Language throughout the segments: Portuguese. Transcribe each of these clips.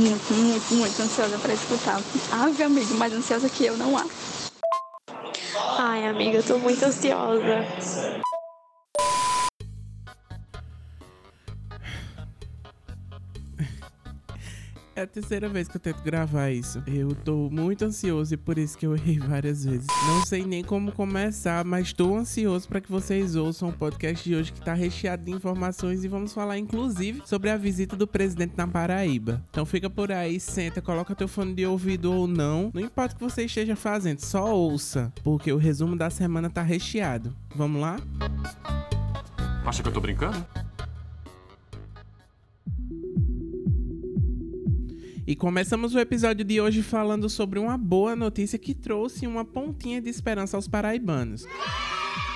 Muito, muito, muito ansiosa para escutar. Ave, amigo, mais ansiosa que eu não há. Ai, amiga, eu tô muito ansiosa. É a terceira vez que eu tento gravar isso. Eu tô muito ansioso e por isso que eu errei várias vezes. Não sei nem como começar, mas tô ansioso para que vocês ouçam o podcast de hoje que tá recheado de informações e vamos falar inclusive sobre a visita do presidente na Paraíba. Então fica por aí, senta, coloca teu fone de ouvido ou não. Não importa o que você esteja fazendo, só ouça, porque o resumo da semana tá recheado. Vamos lá? Acha que eu tô brincando? E começamos o episódio de hoje falando sobre uma boa notícia que trouxe uma pontinha de esperança aos paraibanos.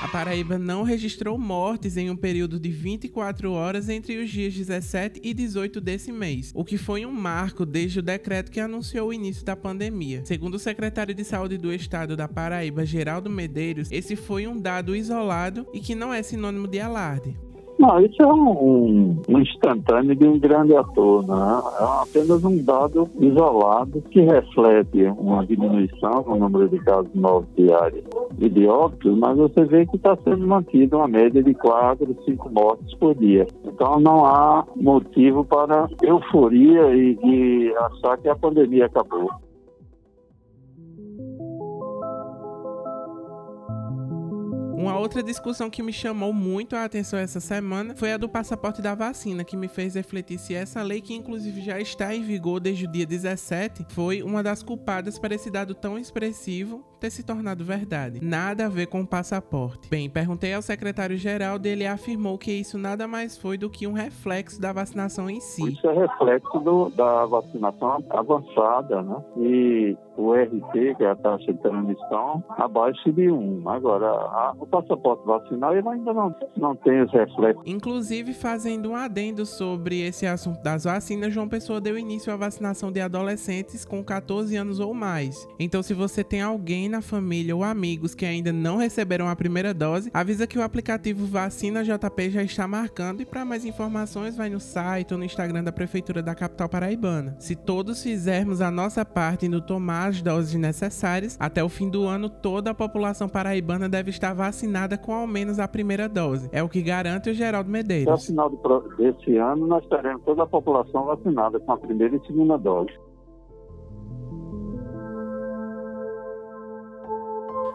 A Paraíba não registrou mortes em um período de 24 horas entre os dias 17 e 18 desse mês, o que foi um marco desde o decreto que anunciou o início da pandemia. Segundo o secretário de Saúde do Estado da Paraíba, Geraldo Medeiros, esse foi um dado isolado e que não é sinônimo de alarde. Não, isso é um, um instantâneo de um grande ator, né? É apenas um dado isolado que reflete uma diminuição no número de casos novos diários e de óbitos, mas você vê que está sendo mantida uma média de 4, 5 mortes por dia. Então não há motivo para euforia e de achar que a pandemia acabou. Uma outra discussão que me chamou muito a atenção essa semana foi a do passaporte da vacina, que me fez refletir se essa lei, que inclusive já está em vigor desde o dia 17, foi uma das culpadas para esse dado tão expressivo ter se tornado verdade. Nada a ver com o passaporte. Bem, perguntei ao secretário-geral dele e afirmou que isso nada mais foi do que um reflexo da vacinação em si. Isso é reflexo do, da vacinação avançada, né? E o RT, que é a taxa de transmissão, abaixo de 1. Agora, a, o passaporte vacinal ele ainda não, não tem os reflexos. Inclusive, fazendo um adendo sobre esse assunto das vacinas, João Pessoa deu início à vacinação de adolescentes com 14 anos ou mais. Então, se você tem alguém na família ou amigos que ainda não receberam a primeira dose, avisa que o aplicativo Vacina JP já está marcando e para mais informações vai no site ou no Instagram da Prefeitura da capital paraibana. Se todos fizermos a nossa parte no tomar as doses necessárias, até o fim do ano toda a população paraibana deve estar vacinada com ao menos a primeira dose. É o que garante o Geraldo Medeiros. Até o final desse ano nós teremos toda a população vacinada com a primeira e segunda dose.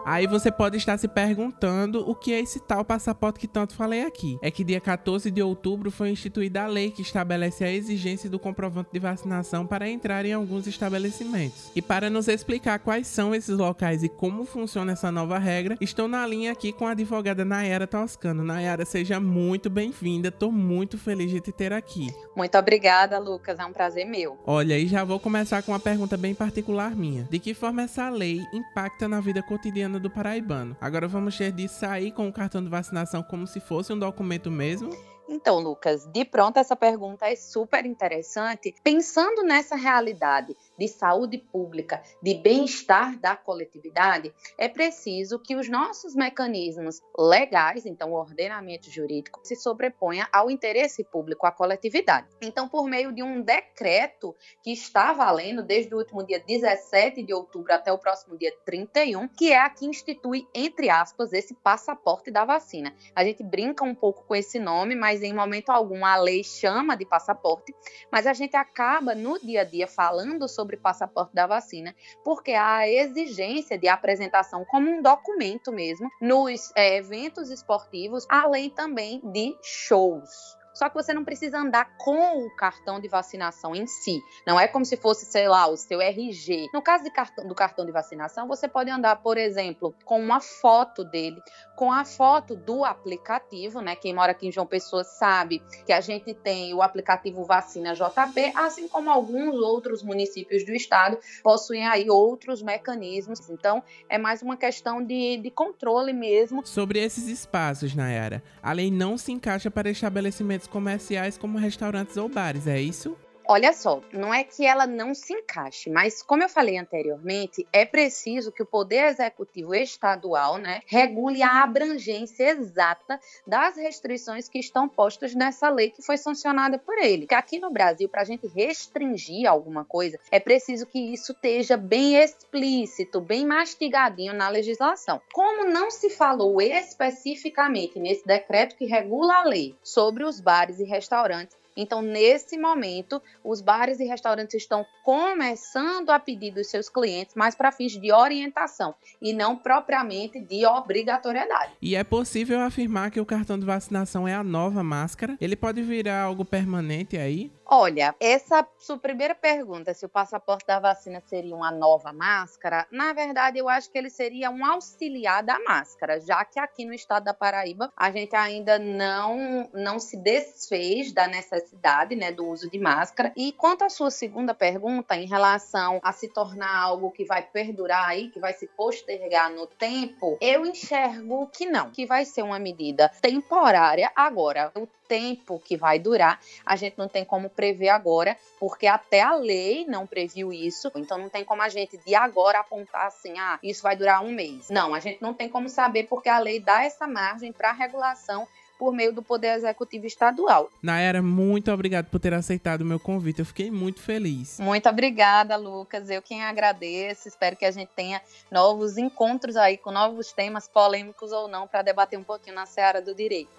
Aí você pode estar se perguntando o que é esse tal passaporte que tanto falei aqui. É que dia 14 de outubro foi instituída a lei que estabelece a exigência do comprovante de vacinação para entrar em alguns estabelecimentos. E para nos explicar quais são esses locais e como funciona essa nova regra, estou na linha aqui com a advogada Nayara Toscano. Nayara, seja muito bem-vinda. Estou muito feliz de te ter aqui. Muito obrigada, Lucas. É um prazer meu. Olha, e já vou começar com uma pergunta bem particular minha. De que forma essa lei impacta na vida cotidiana do paraibano. Agora vamos ter de sair com o cartão de vacinação como se fosse um documento mesmo? Então, Lucas, de pronto essa pergunta é super interessante, pensando nessa realidade de saúde pública, de bem-estar da coletividade, é preciso que os nossos mecanismos legais, então o ordenamento jurídico, se sobreponha ao interesse público, à coletividade. Então, por meio de um decreto que está valendo desde o último dia 17 de outubro até o próximo dia 31, que é a que institui, entre aspas, esse passaporte da vacina. A gente brinca um pouco com esse nome, mas em momento algum a lei chama de passaporte, mas a gente acaba no dia a dia falando sobre sobre passaporte da vacina, porque há a exigência de apresentação como um documento mesmo nos é, eventos esportivos, além também de shows. Só que você não precisa andar com o cartão de vacinação em si. Não é como se fosse, sei lá, o seu RG. No caso cartão, do cartão de vacinação, você pode andar, por exemplo, com uma foto dele, com a foto do aplicativo, né? Quem mora aqui em João Pessoa sabe que a gente tem o aplicativo Vacina JP, assim como alguns outros municípios do estado possuem aí outros mecanismos. Então, é mais uma questão de, de controle mesmo. Sobre esses espaços, Nayara, a lei não se encaixa para estabelecimentos comerciais como restaurantes ou bares, é isso? Olha só, não é que ela não se encaixe, mas como eu falei anteriormente, é preciso que o Poder Executivo Estadual né, regule a abrangência exata das restrições que estão postas nessa lei que foi sancionada por ele. Porque aqui no Brasil, para a gente restringir alguma coisa, é preciso que isso esteja bem explícito, bem mastigadinho na legislação. Como não se falou especificamente nesse decreto que regula a lei sobre os bares e restaurantes, então, nesse momento, os bares e restaurantes estão começando a pedir dos seus clientes, mas para fins de orientação e não propriamente de obrigatoriedade. E é possível afirmar que o cartão de vacinação é a nova máscara? Ele pode virar algo permanente aí? Olha, essa sua primeira pergunta, se o passaporte da vacina seria uma nova máscara, na verdade eu acho que ele seria um auxiliar da máscara, já que aqui no estado da Paraíba a gente ainda não, não se desfez da necessidade né, do uso de máscara. E quanto à sua segunda pergunta, em relação a se tornar algo que vai perdurar aí, que vai se postergar no tempo, eu enxergo que não, que vai ser uma medida temporária. Agora, o tempo que vai durar, a gente não tem como prever agora, porque até a lei não previu isso. Então não tem como a gente de agora apontar assim, ah, isso vai durar um mês. Não, a gente não tem como saber porque a lei dá essa margem para regulação por meio do Poder Executivo Estadual. Naera, muito obrigado por ter aceitado o meu convite. Eu fiquei muito feliz. Muito obrigada, Lucas. Eu quem agradeço. Espero que a gente tenha novos encontros aí com novos temas, polêmicos ou não, para debater um pouquinho na seara do direito.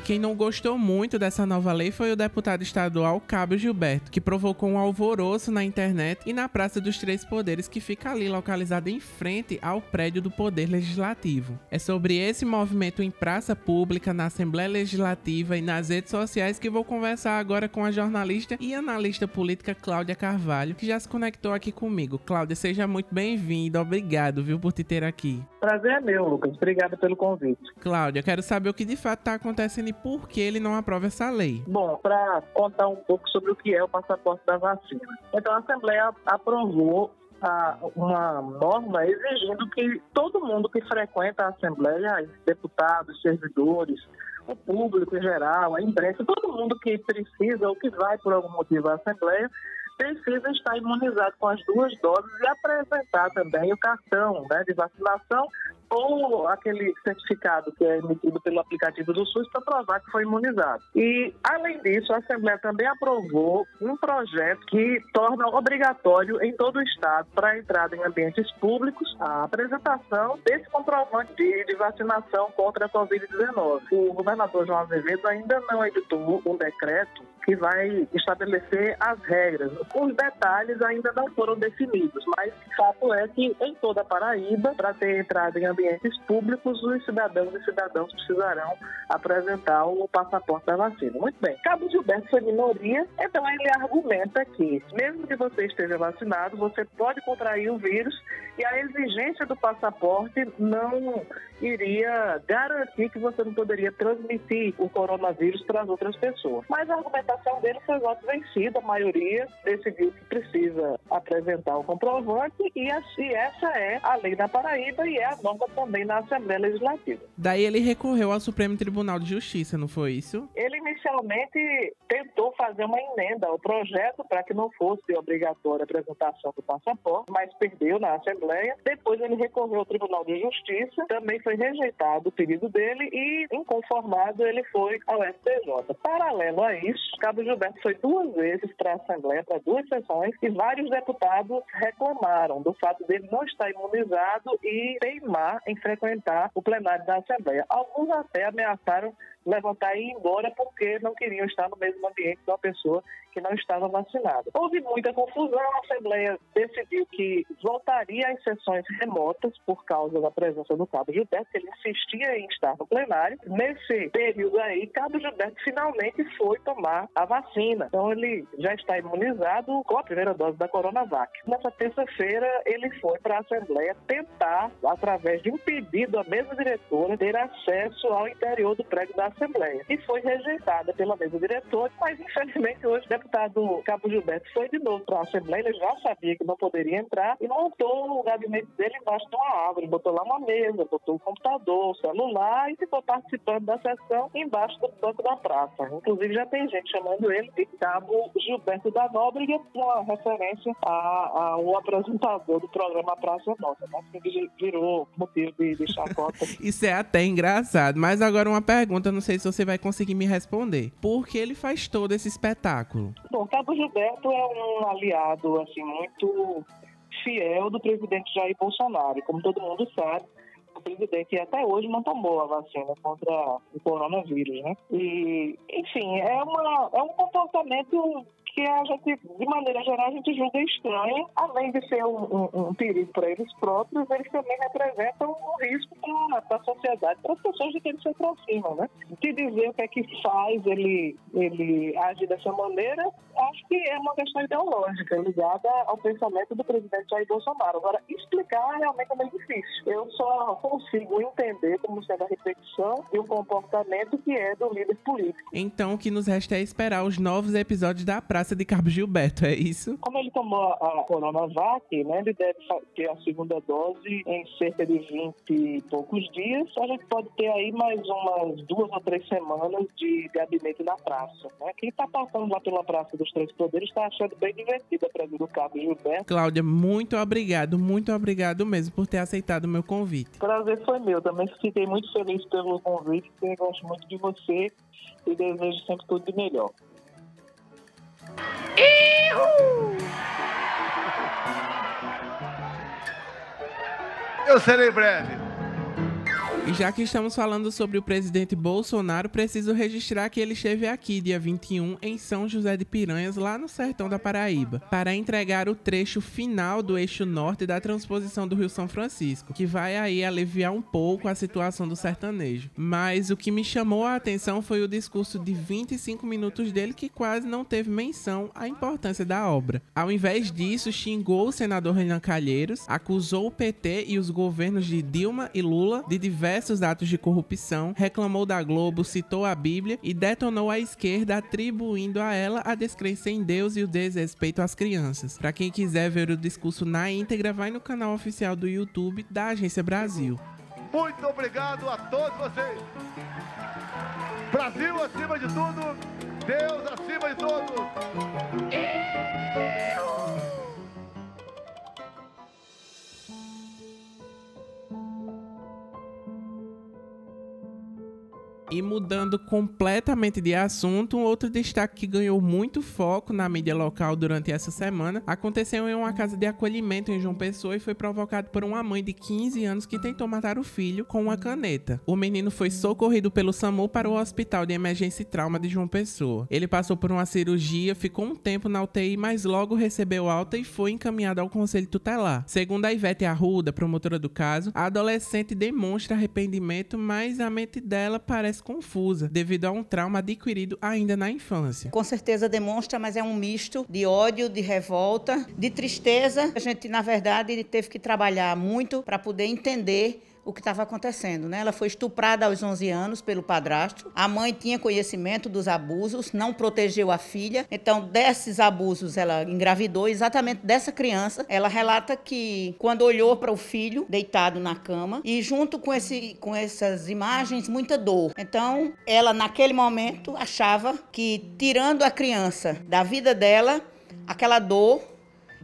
E quem não gostou muito dessa nova lei foi o deputado estadual Cabo Gilberto, que provocou um alvoroço na internet e na Praça dos Três Poderes, que fica ali localizada em frente ao prédio do Poder Legislativo. É sobre esse movimento em praça pública, na Assembleia Legislativa e nas redes sociais que vou conversar agora com a jornalista e analista política Cláudia Carvalho, que já se conectou aqui comigo. Cláudia, seja muito bem-vinda. Obrigado, viu, por te ter aqui. Prazer é meu, Lucas. Obrigado pelo convite. Cláudia, quero saber o que de fato está acontecendo e por que ele não aprova essa lei. Bom, para contar um pouco sobre o que é o passaporte da vacina. Então, a Assembleia aprovou a, uma norma exigindo que todo mundo que frequenta a Assembleia, deputados, servidores, o público em geral, a imprensa, todo mundo que precisa ou que vai por algum motivo à Assembleia, precisa estar imunizado com as duas doses e apresentar também o cartão né, de vacinação ou aquele certificado que é emitido pelo aplicativo do SUS para provar que foi imunizado. E, além disso, a Assembleia também aprovou um projeto que torna obrigatório em todo o Estado, para a entrada em ambientes públicos, a apresentação desse comprovante de, de vacinação contra a Covid-19. O governador João Azevedo ainda não editou um decreto que vai estabelecer as regras. Os detalhes ainda não foram definidos, mas o fato é que em toda a Paraíba, para ter entrada em ambientes públicos, os cidadãos e cidadãos precisarão apresentar o passaporte da vacina. Muito bem. Cabo Gilberto foi minoria, então ele argumenta que, mesmo que você esteja vacinado, você pode contrair o vírus e a exigência do passaporte não iria garantir que você não poderia transmitir o coronavírus para as outras pessoas. Mas a argumentação dele foi voto vencido, a maioria decidiu que precisa apresentar o comprovante e essa é a lei da Paraíba e é a norma também na Assembleia Legislativa. Daí ele recorreu ao Supremo Tribunal de Justiça, não foi isso? Ele inicialmente tentou fazer uma emenda ao projeto para que não fosse obrigatória a apresentação do passaporte, mas perdeu na Assembleia. Depois ele recorreu ao Tribunal de Justiça, também foi rejeitado o pedido dele e, inconformado, ele foi ao STJ. Paralelo a isso, Cabo Gilberto foi duas vezes para a Assembleia, para duas sessões, e vários deputados reclamaram do fato dele não estar imunizado e teimar em frequentar o plenário da Assembleia. Alguns até ameaçaram levantar e ir embora porque não queriam estar no mesmo ambiente de uma pessoa que não estava vacinada. Houve muita confusão, a Assembleia decidiu que voltaria às sessões remotas por causa da presença do Cabo Gilberto, que ele insistia em estar no plenário. Nesse período aí, Cabo Gilberto finalmente foi tomar a vacina. Então ele já está imunizado com a primeira dose da Coronavac. Nessa terça-feira ele foi para a Assembleia tentar, através de um pedido à mesa diretora, ter acesso ao interior do prédio da Assembleia. E foi rejeitada pela mesa diretora, mas infelizmente hoje o deputado Cabo Gilberto foi de novo para a Assembleia, ele já sabia que não poderia entrar e montou o gabinete dele embaixo de uma árvore, botou lá uma mesa, botou um computador, celular e ficou participando da sessão embaixo do banco da praça. Inclusive já tem gente chamando ele de Cabo Gilberto da Nóbrega, uma referência ao apresentador do programa Praça Nossa, né? que virou motivo de, de chacota. Isso é até engraçado, mas agora uma pergunta, não sei se você vai conseguir me responder. Por que ele faz todo esse espetáculo? Bom, Cabo Gilberto é um aliado, assim, muito fiel do presidente Jair Bolsonaro. Como todo mundo sabe, o presidente até hoje não tomou a vacina contra o coronavírus, né? E, enfim, é, uma, é um comportamento que a gente, de maneira geral, a gente julga estranha, além de ser um, um, um perigo para eles próprios, eles também representam um risco para a sociedade, para as pessoas de quem eles se aproximam, né? De dizer o que é que faz ele, ele agir dessa maneira, acho que é uma questão ideológica, ligada ao pensamento do presidente Jair Bolsonaro. Agora, explicar realmente é meio difícil. Eu só consigo entender como sendo a repetição e o comportamento que é do líder político. Então, o que nos resta é esperar os novos episódios da Praça Praça de Cabo Gilberto, é isso? Como ele tomou a Coronavac, né, ele deve ter a segunda dose em cerca de 20 e poucos dias. A gente pode ter aí mais umas duas ou três semanas de gabinete na praça. Né? Quem está passando lá pela Praça dos Três Poderes está achando bem divertida a presença do Cabo Gilberto. Cláudia, muito obrigado, muito obrigado mesmo por ter aceitado o meu convite. Prazer foi meu. Também fiquei muito feliz pelo convite, porque gosto muito de você e desejo sempre tudo de melhor. Eu serei breve. E já que estamos falando sobre o presidente Bolsonaro, preciso registrar que ele esteve aqui dia 21 em São José de Piranhas, lá no sertão da Paraíba, para entregar o trecho final do eixo norte da transposição do Rio São Francisco, que vai aí aliviar um pouco a situação do sertanejo. Mas o que me chamou a atenção foi o discurso de 25 minutos dele que quase não teve menção à importância da obra. Ao invés disso, xingou o senador Renan Calheiros, acusou o PT e os governos de Dilma e Lula de diversos diversos atos de corrupção, reclamou da Globo, citou a Bíblia e detonou a esquerda, atribuindo a ela a descrença em Deus e o desrespeito às crianças. Para quem quiser ver o discurso na íntegra, vai no canal oficial do YouTube da Agência Brasil. Muito obrigado a todos vocês. Brasil acima de tudo, Deus acima de todos. E mudando completamente de assunto, um outro destaque que ganhou muito foco na mídia local durante essa semana aconteceu em uma casa de acolhimento em João Pessoa e foi provocado por uma mãe de 15 anos que tentou matar o filho com uma caneta. O menino foi socorrido pelo SAMU para o Hospital de Emergência e Trauma de João Pessoa. Ele passou por uma cirurgia, ficou um tempo na UTI, mas logo recebeu alta e foi encaminhado ao Conselho Tutelar. Segundo a Ivete Arruda, promotora do caso, a adolescente demonstra arrependimento, mas a mente dela confusa devido a um trauma adquirido ainda na infância. Com certeza demonstra, mas é um misto de ódio, de revolta, de tristeza. A gente, na verdade, teve que trabalhar muito para poder entender o que estava acontecendo. Né? Ela foi estuprada aos 11 anos pelo padrasto. A mãe tinha conhecimento dos abusos, não protegeu a filha. Então, desses abusos, ela engravidou exatamente dessa criança. Ela relata que quando olhou para o filho deitado na cama e junto com, esse, com essas imagens, muita dor. Então, ela naquele momento achava que tirando a criança da vida dela, aquela dor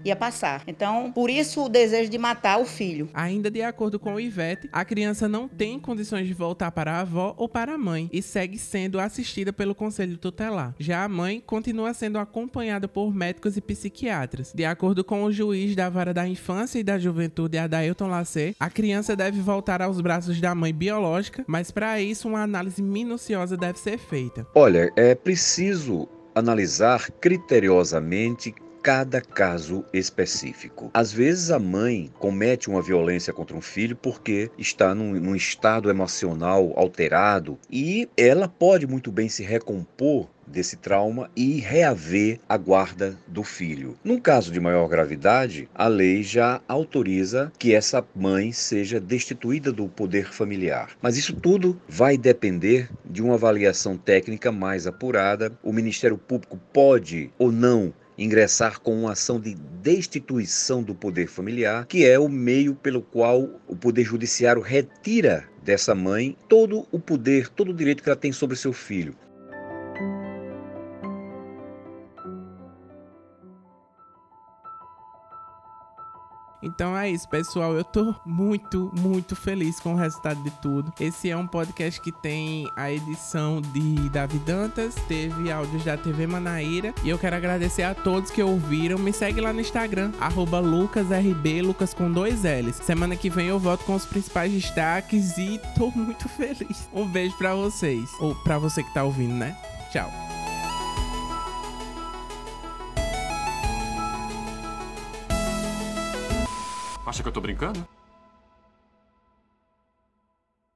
ia passar. Então, por isso o desejo de matar o filho. Ainda de acordo com o Ivete, a criança não tem condições de voltar para a avó ou para a mãe e segue sendo assistida pelo conselho tutelar. Já a mãe continua sendo acompanhada por médicos e psiquiatras. De acordo com o juiz da vara da infância e da juventude, Adailton Lacer, a criança deve voltar aos braços da mãe biológica, mas para isso uma análise minuciosa deve ser feita. Olha, é preciso analisar criteriosamente cada caso específico. Às vezes a mãe comete uma violência contra um filho porque está num, num estado emocional alterado e ela pode muito bem se recompor desse trauma e reaver a guarda do filho. Num caso de maior gravidade, a lei já autoriza que essa mãe seja destituída do poder familiar. Mas isso tudo vai depender de uma avaliação técnica mais apurada. O Ministério Público pode ou não ingressar com uma ação de destituição do poder familiar, que é o meio pelo qual o poder judiciário retira dessa mãe todo o poder, todo o direito que ela tem sobre seu filho. Então é isso, pessoal. Eu tô muito, muito feliz com o resultado de tudo. Esse é um podcast que tem a edição de Davi Dantas, teve áudios da TV Manaíra. E eu quero agradecer a todos que ouviram. Me segue lá no Instagram, LucasRB, Lucas com dois L's. Semana que vem eu volto com os principais destaques e tô muito feliz. Um beijo para vocês. Ou para você que tá ouvindo, né? Tchau. Acha que eu tô brincando?